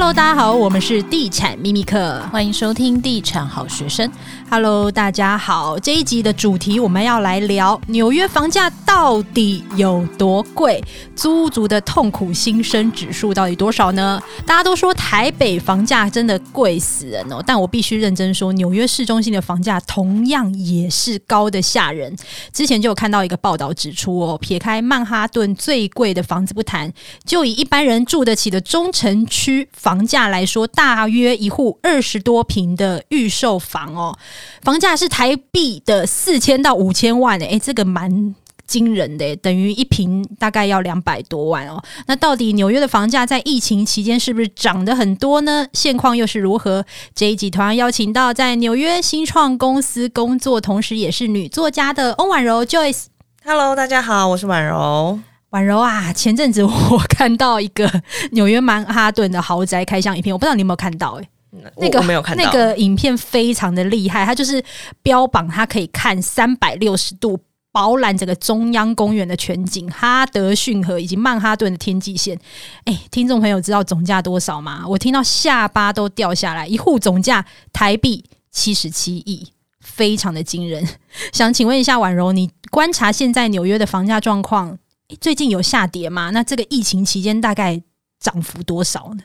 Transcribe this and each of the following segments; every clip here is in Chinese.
Hello，大家好，我们是地产秘密课，欢迎收听地产好学生。Hello，大家好，这一集的主题我们要来聊纽约房价到底有多贵，租屋族的痛苦心声指数到底多少呢？大家都说台北房价真的贵死人哦，但我必须认真说，纽约市中心的房价同样也是高的吓人。之前就有看到一个报道指出哦，撇开曼哈顿最贵的房子不谈，就以一般人住得起的中城区房房价来说，大约一户二十多平的预售房哦。房价是台币的四千到五千万诶、欸，这个蛮惊人的、等于一平大概要两百多万哦。那到底纽约的房价在疫情期间是不是涨得很多呢？现况又是如何？这一集同样邀请到在纽约新创公司工作，同时也是女作家的欧婉柔 Joyce。Hello，大家好，我是婉柔。婉柔啊，前阵子我看到一个纽约曼哈顿的豪宅开箱影片，我不知道你有没有看到、欸？诶。那个没有看到那个影片非常的厉害，它就是标榜它可以看三百六十度饱览整个中央公园的全景，哈德逊河以及曼哈顿的天际线。哎，听众朋友知道总价多少吗？我听到下巴都掉下来，一户总价台币七十七亿，非常的惊人。想请问一下婉柔，你观察现在纽约的房价状况，最近有下跌吗？那这个疫情期间大概涨幅多少呢？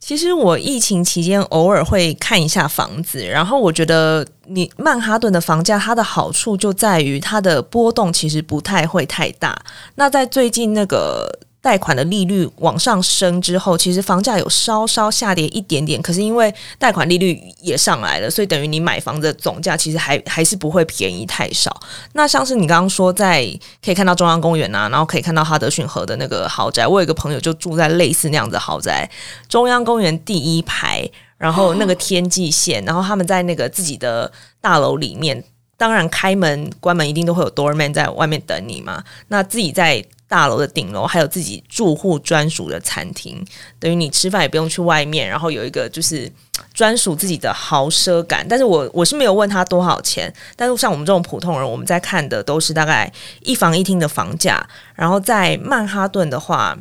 其实我疫情期间偶尔会看一下房子，然后我觉得你曼哈顿的房价它的好处就在于它的波动其实不太会太大。那在最近那个。贷款的利率往上升之后，其实房价有稍稍下跌一点点，可是因为贷款利率也上来了，所以等于你买房的总价其实还还是不会便宜太少。那像是你刚刚说在可以看到中央公园啊，然后可以看到哈德逊河的那个豪宅，我有一个朋友就住在类似那样的豪宅，中央公园第一排，然后那个天际线，然后他们在那个自己的大楼里面，当然开门关门一定都会有 doorman 在外面等你嘛，那自己在。大楼的顶楼还有自己住户专属的餐厅，等于你吃饭也不用去外面，然后有一个就是专属自己的豪奢感。但是我我是没有问他多少钱，但是像我们这种普通人，我们在看的都是大概一房一厅的房价。然后在曼哈顿的话，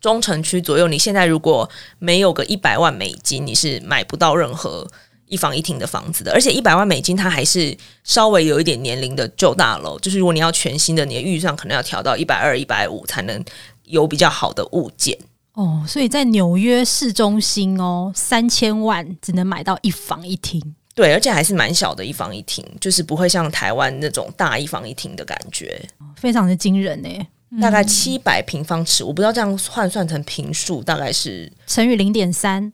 中城区左右，你现在如果没有个一百万美金，你是买不到任何。一房一厅的房子的，而且一百万美金，它还是稍微有一点年龄的旧大楼。就是如果你要全新的，你的预算可能要调到一百二、一百五，才能有比较好的物件。哦，所以在纽约市中心哦，三千万只能买到一房一厅。对，而且还是蛮小的一房一厅，就是不会像台湾那种大一房一厅的感觉，非常的惊人呢。大概七百平方尺，我不知道这样换算成平数，大概是乘以零点三。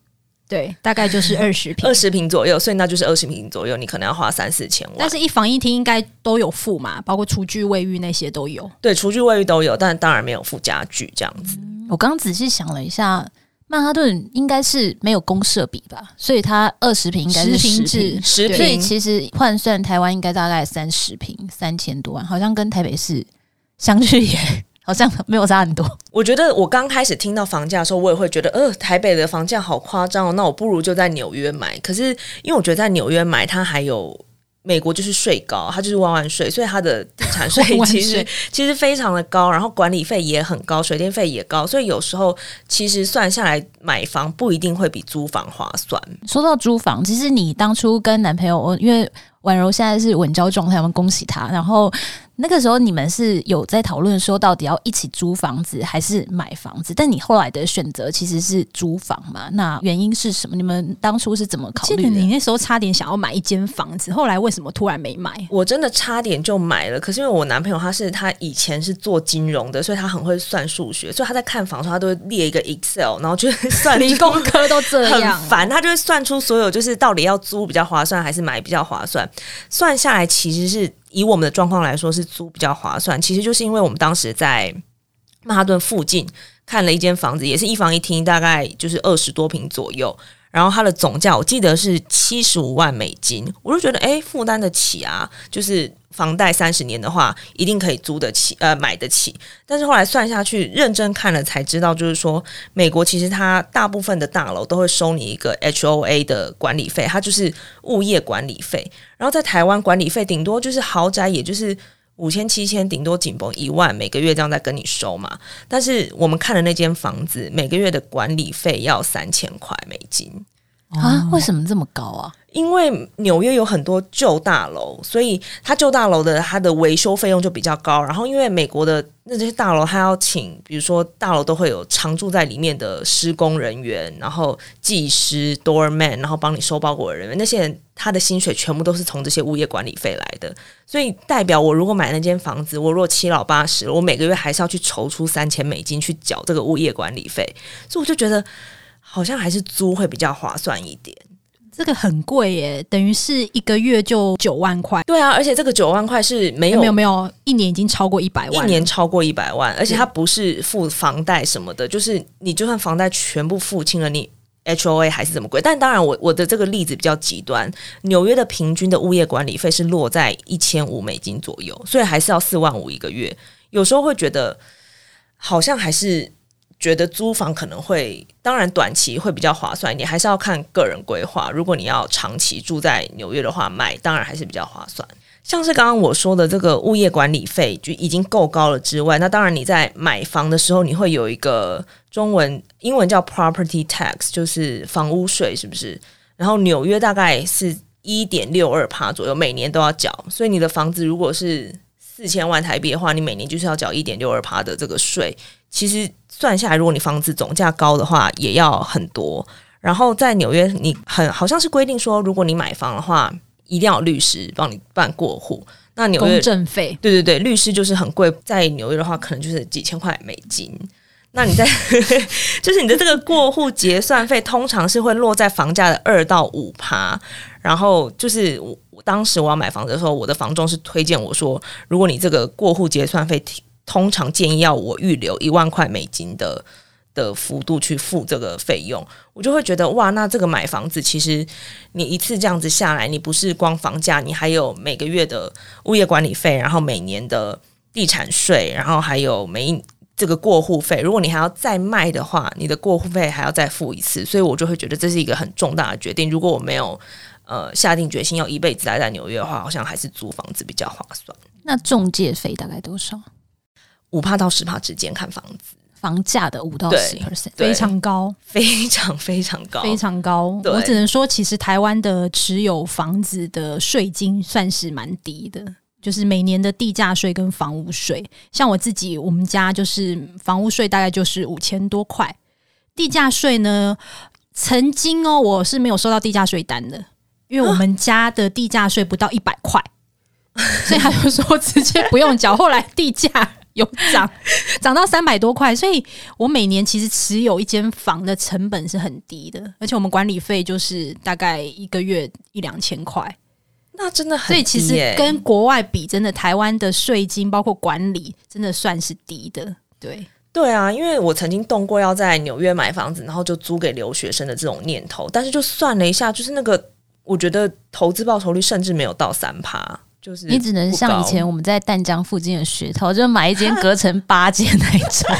对，大概就是 二十平，二十平左右，所以那就是二十平左右，你可能要花三四千万。但是一房一厅应该都有付嘛，包括厨具、卫浴那些都有。对，厨具、卫浴都有，但当然没有附家具这样子。嗯、我刚仔细想了一下，曼哈顿应该是没有公设比吧，所以它二十平应该是十平制，十平。所以其实换算台湾应该大概三十平，三千多万，好像跟台北市相去也。好像 没有差很多。我觉得我刚开始听到房价的时候，我也会觉得，呃，台北的房价好夸张哦。那我不如就在纽约买。可是因为我觉得在纽约买，它还有。美国就是税高，它就是万万税，所以它的地产税 其实其实非常的高，然后管理费也很高，水电费也高，所以有时候其实算下来买房不一定会比租房划算。说到租房，其实你当初跟男朋友，因为婉柔现在是稳交状态，我们恭喜他。然后那个时候你们是有在讨论说，到底要一起租房子还是买房子？但你后来的选择其实是租房嘛？那原因是什么？你们当初是怎么考虑的？你那时候差点想要买一间房子，后来为什么突然没买？我真的差点就买了，可是因为我男朋友他是他以前是做金融的，所以他很会算数学，所以他在看房的时候他都会列一个 Excel，然后就算理工科都这样很烦，他就会算出所有就是到底要租比较划算还是买比较划算。算下来，其实是以我们的状况来说，是租比较划算。其实就是因为我们当时在曼哈顿附近看了一间房子，也是一房一厅，大概就是二十多平左右。然后它的总价我记得是七十五万美金，我就觉得诶，负担得起啊，就是。房贷三十年的话，一定可以租得起，呃，买得起。但是后来算下去，认真看了才知道，就是说，美国其实它大部分的大楼都会收你一个 HOA 的管理费，它就是物业管理费。然后在台湾管理费顶多就是豪宅，也就是五千七千，顶多紧绷一万，每个月这样在跟你收嘛。但是我们看的那间房子，每个月的管理费要三千块美金。啊，为什么这么高啊？因为纽约有很多旧大楼，所以它旧大楼的它的维修费用就比较高。然后，因为美国的那这些大楼，它要请，比如说大楼都会有常住在里面的施工人员，然后技师、doorman，然后帮你收包裹的人员，那些人他的薪水全部都是从这些物业管理费来的。所以，代表我如果买那间房子，我如果七老八十，我每个月还是要去筹出三千美金去缴这个物业管理费，所以我就觉得。好像还是租会比较划算一点，这个很贵耶，等于是一个月就九万块。对啊，而且这个九万块是没有、欸、没有没有，一年已经超过一百万，一年超过一百万，而且它不是付房贷什么的，就是你就算房贷全部付清了，你 HOA 还是这么贵。但当然我，我我的这个例子比较极端，纽约的平均的物业管理费是落在一千五美金左右，所以还是要四万五一个月。有时候会觉得好像还是。觉得租房可能会，当然短期会比较划算一点，还是要看个人规划。如果你要长期住在纽约的话，买当然还是比较划算。像是刚刚我说的这个物业管理费就已经够高了之外，那当然你在买房的时候，你会有一个中文、英文叫 property tax，就是房屋税，是不是？然后纽约大概是一点六二趴左右，每年都要缴。所以你的房子如果是四千万台币的话，你每年就是要缴一点六二趴的这个税。其实算下来，如果你房子总价高的话，也要很多。然后在纽约，你很好像是规定说，如果你买房的话，一定要有律师帮你办过户。那纽约公证费，对对对，律师就是很贵。在纽约的话，可能就是几千块美金。那你在 就是你的这个过户结算费，通常是会落在房价的二到五趴。然后就是我当时我要买房子的时候，我的房东是推荐我说，如果你这个过户结算费通常建议要我预留一万块美金的的幅度去付这个费用，我就会觉得哇，那这个买房子其实你一次这样子下来，你不是光房价，你还有每个月的物业管理费，然后每年的地产税，然后还有每这个过户费。如果你还要再卖的话，你的过户费还要再付一次，所以我就会觉得这是一个很重大的决定。如果我没有呃下定决心要一辈子待在纽约的话，好像还是租房子比较划算。那中介费大概多少？五帕到十帕之间看房子，房价的五到十 percent 非常高，非常非常高，非常高。我只能说，其实台湾的持有房子的税金算是蛮低的，就是每年的地价税跟房屋税。像我自己，我们家就是房屋税大概就是五千多块，地价税呢，曾经哦，我是没有收到地价税单的，因为我们家的地价税不到一百块，啊、所以他就说直接不用缴。后来地价。有涨，涨到三百多块，所以我每年其实持有一间房的成本是很低的，而且我们管理费就是大概一个月一两千块，那真的很低。所以其实跟国外比，真的台湾的税金包括管理，真的算是低的。对，对啊，因为我曾经动过要在纽约买房子，然后就租给留学生的这种念头，但是就算了一下，就是那个我觉得投资报酬率甚至没有到三趴。就是你只能像以前我们在淡江附近的学头，就买一间 隔成八间那一种，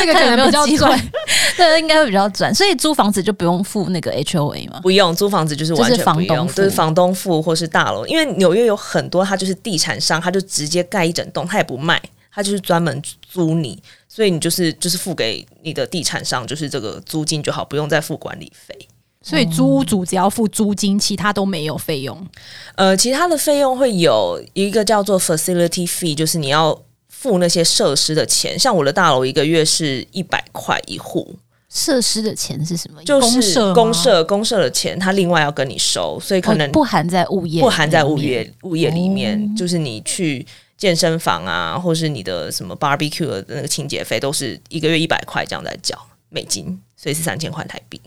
那个可 能比较赚，对，应该会比较赚。所以租房子就不用付那个 HOA 吗？不用，租房子就是完全不用，就是房东付或是大楼。因为纽约有很多，它就是地产商，他就直接盖一整栋，他也不卖，他就是专门租你，所以你就是就是付给你的地产商，就是这个租金就好，不用再付管理费。所以租屋主只要付租金，其他都没有费用。呃，其他的费用会有一个叫做 facility fee，就是你要付那些设施的钱。像我的大楼一个月是一百块一户。设施的钱是什么？就是公社公社的钱，他另外要跟你收，所以可能、哦、不含在物业，不含在物业物业里面。哦、就是你去健身房啊，或是你的什么 barbecue 的那个清洁费，都是一个月一百块这样在缴美金，所以是三千块台币。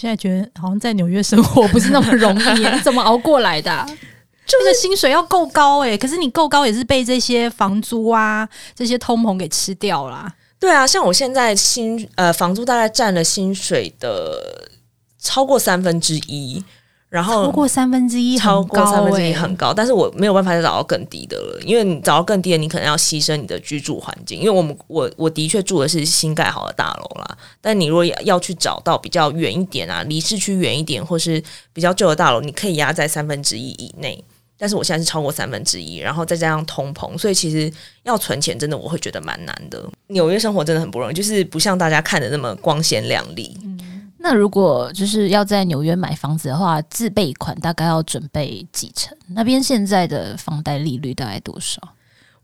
现在觉得好像在纽约生活不是那么容易，你 怎么熬过来的啊？就是薪水要够高欸，可是你够高也是被这些房租啊、这些通膨给吃掉啦。对啊，像我现在薪呃房租大概占了薪水的超过三分之一。然后超过三分之一，超过三分之一很高，但是我没有办法再找到更低的了，因为你找到更低的，你可能要牺牲你的居住环境。因为我们我我的确住的是新盖好的大楼啦，但你如果要去找到比较远一点啊，离市区远一点，或是比较旧的大楼，你可以压在三分之一以内。但是我现在是超过三分之一，然后再加上通膨，所以其实要存钱真的我会觉得蛮难的。纽约生活真的很不容易，就是不像大家看的那么光鲜亮丽。嗯，那如果就是要在纽约买房子的话，自备款大概要准备几成？那边现在的房贷利率大概多少？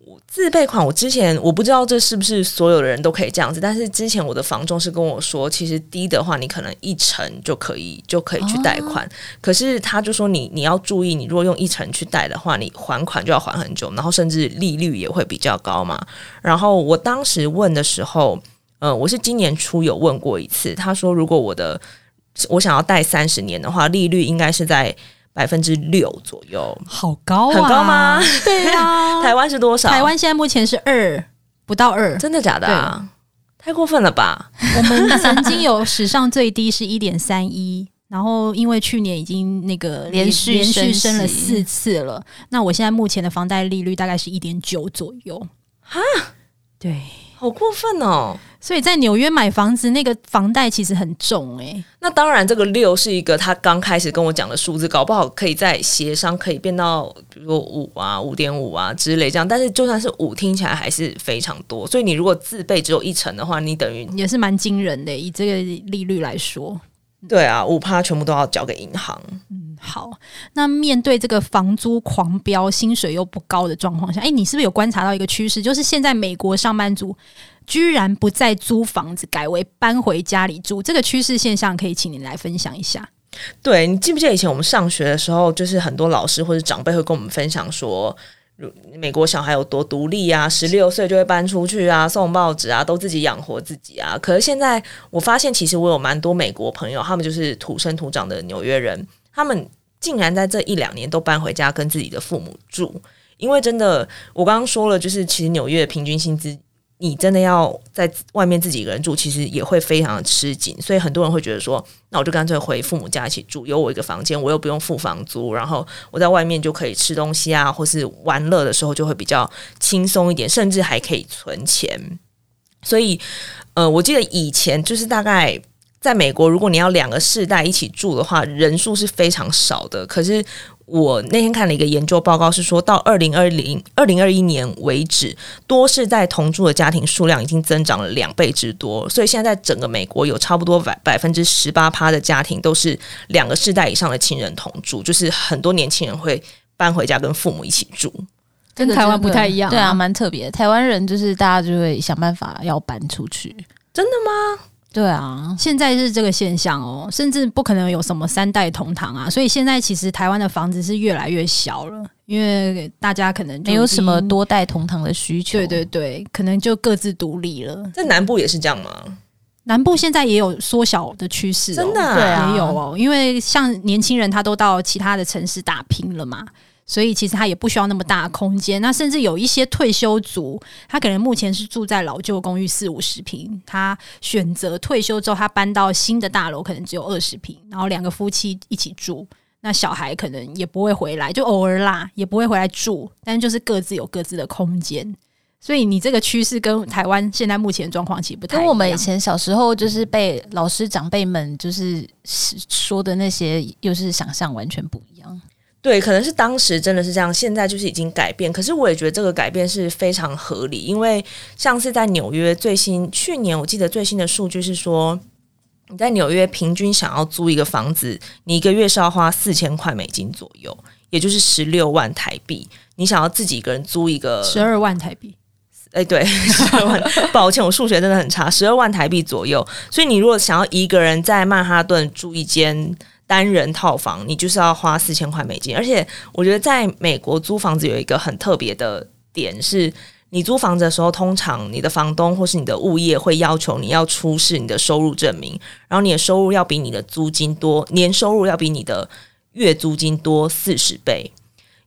我自备款，我之前我不知道这是不是所有的人都可以这样子，但是之前我的房仲是跟我说，其实低的话，你可能一成就可以就可以去贷款，哦、可是他就说你你要注意，你如果用一成去贷的话，你还款就要还很久，然后甚至利率也会比较高嘛。然后我当时问的时候，呃，我是今年初有问过一次，他说如果我的我想要贷三十年的话，利率应该是在。百分之六左右，好高啊，很高吗？对啊，台湾是多少？台湾现在目前是二，不到二，真的假的啊？太过分了吧！我们曾经有史上最低是一点三一，然后因为去年已经那个连续连续升了四次了，那我现在目前的房贷利率大概是一点九左右。哈，对。好过分哦！所以在纽约买房子，那个房贷其实很重哎、欸。那当然，这个六是一个他刚开始跟我讲的数字，搞不好可以在协商，可以变到比如说五啊、五点五啊之类这样。但是就算是五，听起来还是非常多。所以你如果自备只有一成的话，你等于也是蛮惊人的、欸。以这个利率来说，对啊，五趴全部都要交给银行。嗯，好。那面对这个房租狂飙、薪水又不高的状况下，哎、欸，你是不是有观察到一个趋势？就是现在美国上班族。居然不再租房子，改为搬回家里住，这个趋势现象可以请你来分享一下。对，你记不记得以前我们上学的时候，就是很多老师或者长辈会跟我们分享说，美国小孩有多独立啊，十六岁就会搬出去啊，送报纸啊，都自己养活自己啊。可是现在我发现，其实我有蛮多美国朋友，他们就是土生土长的纽约人，他们竟然在这一两年都搬回家跟自己的父母住，因为真的，我刚刚说了，就是其实纽约的平均薪资。你真的要在外面自己一个人住，其实也会非常的吃紧，所以很多人会觉得说，那我就干脆回父母家一起住，有我一个房间，我又不用付房租，然后我在外面就可以吃东西啊，或是玩乐的时候就会比较轻松一点，甚至还可以存钱。所以，呃，我记得以前就是大概在美国，如果你要两个世代一起住的话，人数是非常少的，可是。我那天看了一个研究报告，是说到二零二零二零二一年为止，多世代同住的家庭数量已经增长了两倍之多。所以现在在整个美国有差不多百百分之十八趴的家庭都是两个世代以上的亲人同住，就是很多年轻人会搬回家跟父母一起住，跟台湾不太一样啊。对啊，蛮特别。台湾人就是大家就会想办法要搬出去，真的吗？对啊，现在是这个现象哦，甚至不可能有什么三代同堂啊，所以现在其实台湾的房子是越来越小了，因为大家可能没有什么多代同堂的需求，对对对，可能就各自独立了。在南部也是这样吗？南部现在也有缩小的趋势哦，真的啊，对啊，也有哦，因为像年轻人他都到其他的城市打拼了嘛。所以其实他也不需要那么大的空间，那甚至有一些退休族，他可能目前是住在老旧公寓四五十平，他选择退休之后，他搬到新的大楼，可能只有二十平，然后两个夫妻一起住，那小孩可能也不会回来，就偶尔啦，也不会回来住，但就是各自有各自的空间。所以你这个趋势跟台湾现在目前状况其实不太一样，跟我们以前小时候就是被老师长辈们就是说的那些，又是想象完全不一样。对，可能是当时真的是这样，现在就是已经改变。可是我也觉得这个改变是非常合理，因为像是在纽约最新去年，我记得最新的数据是说，你在纽约平均想要租一个房子，你一个月是要花四千块美金左右，也就是十六万台币。你想要自己一个人租一个十二万台币，哎，对，十二万。抱歉，我数学真的很差，十二万台币左右。所以你如果想要一个人在曼哈顿住一间。单人套房，你就是要花四千块美金，而且我觉得在美国租房子有一个很特别的点是，你租房子的时候，通常你的房东或是你的物业会要求你要出示你的收入证明，然后你的收入要比你的租金多，年收入要比你的月租金多四十倍。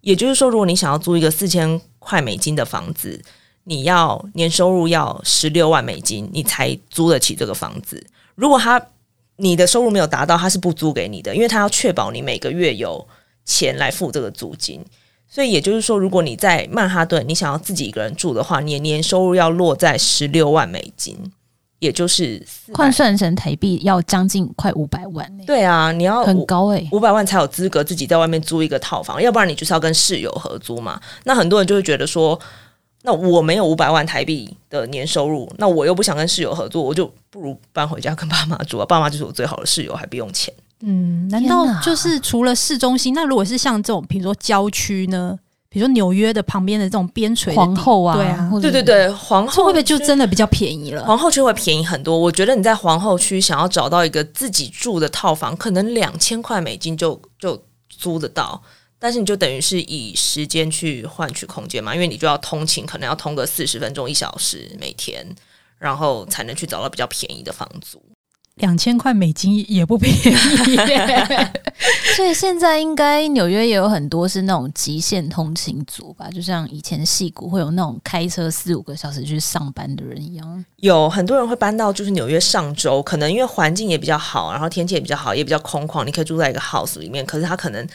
也就是说，如果你想要租一个四千块美金的房子，你要年收入要十六万美金，你才租得起这个房子。如果他你的收入没有达到，他是不租给你的，因为他要确保你每个月有钱来付这个租金。所以也就是说，如果你在曼哈顿，你想要自己一个人住的话，你的年收入要落在十六万美金。也就是换算成台币要将近快五百万，欸。对啊，你要很高哎，欸，五百万才有资格自己在外面租一个套房，要不然你就是要跟室友合租嘛。那很多人就会觉得说，那我没有五百万台币的年收入，那我又不想跟室友合作，我就不如搬回家跟爸妈住啊。爸妈就是我最好的室友，还不用钱。嗯，难道就是除了市中心，那如果是像这种，比如说郊区呢？比如说纽约的旁边的这种边陲皇后啊，对啊，对对对，皇后会不会就真的比较便宜了？皇后区会便宜很多。我觉得你在皇后区想要找到一个自己住的套房，可能两千块美金就就租得到，但是你就等于是以时间去换取空间嘛，因为你就要通勤，可能要通个四十分钟一小时每天，然后才能去找到比较便宜的房租。两千块美金也不便宜耶，所以现在应该纽约也有很多是那种极限通勤族吧，就像以前戏谷会有那种开车四五个小时去上班的人一样。有很多人会搬到就是纽约上周，可能因为环境也比较好，然后天气也比较好，也比较空旷，你可以住在一个 house 里面。可是他可能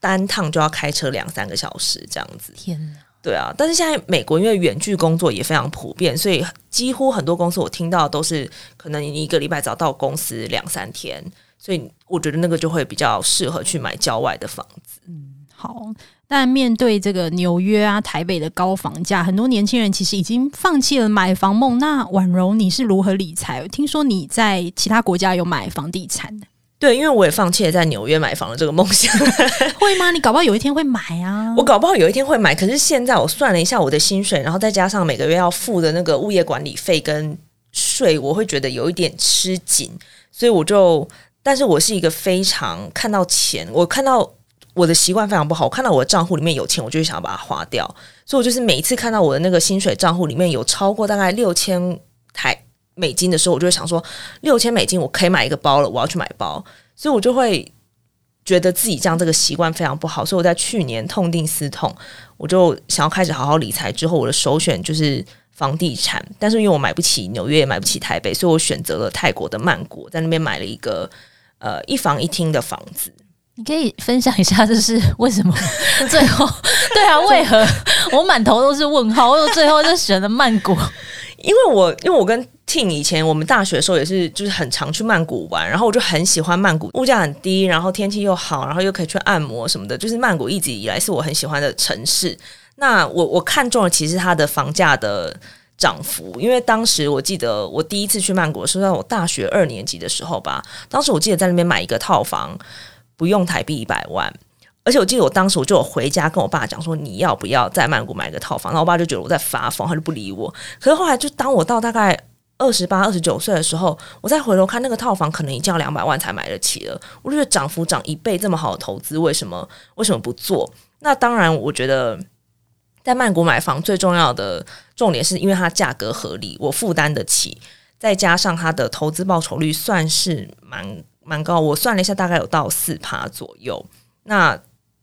单趟就要开车两三个小时这样子。天哪！对啊，但是现在美国因为远距工作也非常普遍，所以几乎很多公司我听到都是可能你一个礼拜只要到公司两三天，所以我觉得那个就会比较适合去买郊外的房子。嗯，好。但面对这个纽约啊、台北的高房价，很多年轻人其实已经放弃了买房梦。那婉柔，你是如何理财？听说你在其他国家有买房地产的。对，因为我也放弃了在纽约买房的这个梦想。会吗？你搞不好有一天会买啊！我搞不好有一天会买，可是现在我算了一下我的薪水，然后再加上每个月要付的那个物业管理费跟税，我会觉得有一点吃紧，所以我就……但是我是一个非常看到钱，我看到我的习惯非常不好，我看到我的账户里面有钱，我就想要把它花掉，所以我就是每一次看到我的那个薪水账户里面有超过大概六千台。美金的时候，我就会想说，六千美金我可以买一个包了，我要去买包，所以我就会觉得自己这样这个习惯非常不好，所以我在去年痛定思痛，我就想要开始好好理财。之后我的首选就是房地产，但是因为我买不起纽约，也买不起台北，所以我选择了泰国的曼谷，在那边买了一个呃一房一厅的房子。你可以分享一下，这是为什么 最后 对啊？为何我满头都是问号？我最后就选了曼谷。因为我因为我跟庆以前我们大学的时候也是就是很常去曼谷玩，然后我就很喜欢曼谷，物价很低，然后天气又好，然后又可以去按摩什么的，就是曼谷一直以来是我很喜欢的城市。那我我看中了其实它的房价的涨幅，因为当时我记得我第一次去曼谷是在我大学二年级的时候吧，当时我记得在那边买一个套房不用台币一百万。而且我记得我当时我就有回家跟我爸讲说，你要不要在曼谷买个套房？然后我爸就觉得我在发疯，他就不理我。可是后来就当我到大概二十八、二十九岁的时候，我再回头看那个套房，可能已经要两百万才买得起了。我就觉得涨幅涨一倍这么好的投资，为什么为什么不做？那当然，我觉得在曼谷买房最重要的重点是因为它价格合理，我负担得起，再加上它的投资报酬率算是蛮蛮高。我算了一下，大概有到四趴左右。那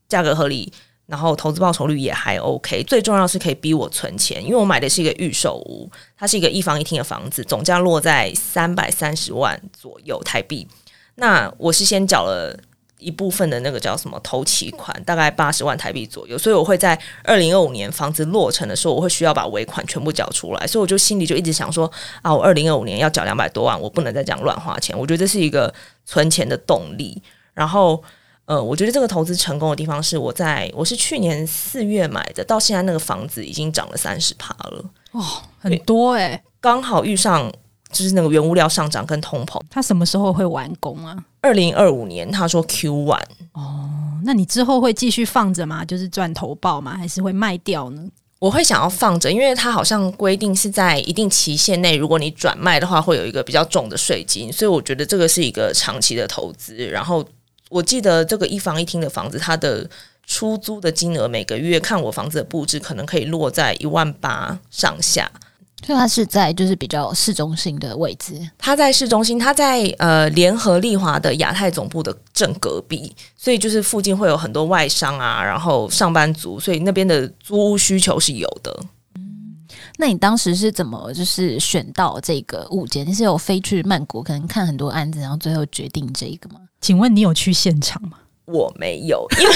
价格合理，然后投资报酬率也还 OK，最重要是可以逼我存钱，因为我买的是一个预售屋，它是一个一房一厅的房子，总价落在三百三十万左右台币。那我是先缴了一部分的那个叫什么投期款，大概八十万台币左右，所以我会在二零二五年房子落成的时候，我会需要把尾款全部缴出来，所以我就心里就一直想说啊，我二零二五年要缴两百多万，我不能再这样乱花钱，我觉得这是一个存钱的动力，然后。呃，我觉得这个投资成功的地方是我在我是去年四月买的，到现在那个房子已经涨了三十趴了，哦，很多哎、欸，刚好遇上就是那个原物料上涨跟通膨。它什么时候会完工啊？二零二五年，他说 Q one。哦，那你之后会继续放着吗？就是赚投报吗？还是会卖掉呢？我会想要放着，因为它好像规定是在一定期限内，如果你转卖的话，会有一个比较重的税金，所以我觉得这个是一个长期的投资，然后。我记得这个一房一厅的房子，它的出租的金额每个月看我房子的布置，可能可以落在一万八上下。所以它是在就是比较市中心的位置。它在市中心，它在呃联合利华的亚太总部的正隔壁，所以就是附近会有很多外商啊，然后上班族，所以那边的租屋需求是有的。嗯那你当时是怎么就是选到这个物件？你是有飞去曼谷，可能看很多案子，然后最后决定这个吗？请问你有去现场吗？我没有，因 为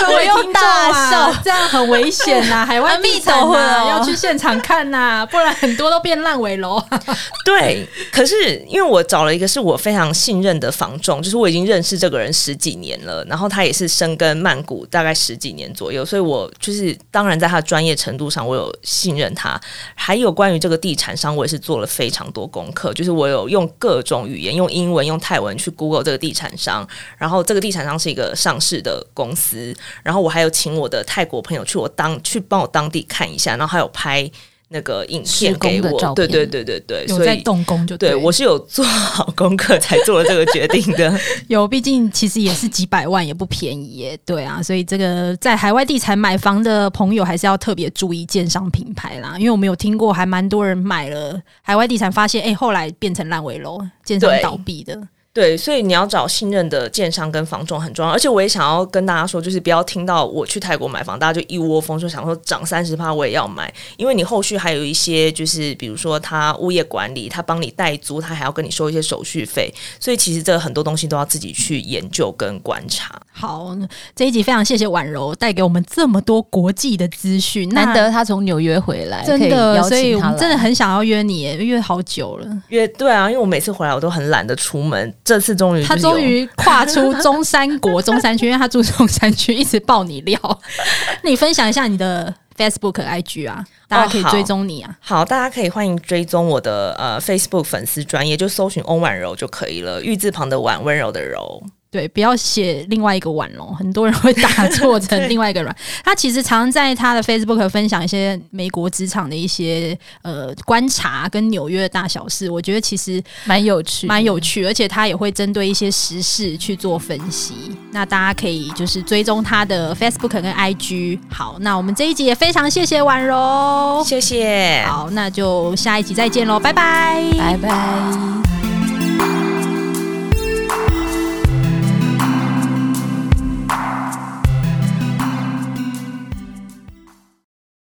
各位听众啊，这样很危险呐、啊！海外地产呐、啊，要去现场看呐、啊，不然很多都变烂尾楼。对，可是因为我找了一个是我非常信任的房仲，就是我已经认识这个人十几年了，然后他也是深耕曼谷大概十几年左右，所以我就是当然在他的专业程度上，我有信任他。还有关于这个地产商，我也是做了非常多功课，就是我有用各种语言，用英文、用泰文去 Google 这个。地产商，然后这个地产商是一个上市的公司，然后我还有请我的泰国朋友去我当去帮我当地看一下，然后还有拍那个影片给我，对对对对对，有在动工就对，对我是有做好功课才做了这个决定的。有，毕竟其实也是几百万，也不便宜耶。对啊，所以这个在海外地产买房的朋友还是要特别注意建商品牌啦，因为我们有听过还蛮多人买了海外地产，发现哎后来变成烂尾楼，建商倒闭的。对，所以你要找信任的建商跟房仲很重要，而且我也想要跟大家说，就是不要听到我去泰国买房，大家就一窝蜂就想说涨三十趴我也要买，因为你后续还有一些就是比如说他物业管理，他帮你代租，他还要跟你收一些手续费，所以其实这很多东西都要自己去研究跟观察。好，这一集非常谢谢婉柔带给我们这么多国际的资讯，难得他从纽约回来，真的，所以我们真的很想要约你，约好久了。约对啊，因为我每次回来我都很懒得出门。这次终于，他终于跨出中山国中山区，因为他住中山区，一直爆你料。你分享一下你的 Facebook、IG 啊，大家可以追踪你啊。哦好。好，大家可以欢迎追踪我的呃 Facebook 粉丝专业，就搜寻翁婉柔就可以了，玉字旁的婉，温柔的柔。对，不要写另外一个婉容，很多人会打 错成另外一个软。他其实常在他的 Facebook 分享一些美国职场的一些呃观察跟纽约的大小事，我觉得其实蛮有趣，蛮有趣，而且他也会针对一些时事去做分析。那大家可以就是追踪他的 Facebook 跟 IG。好，那我们这一集也非常谢谢婉容，谢谢。好，那就下一集再见喽，拜拜，拜拜。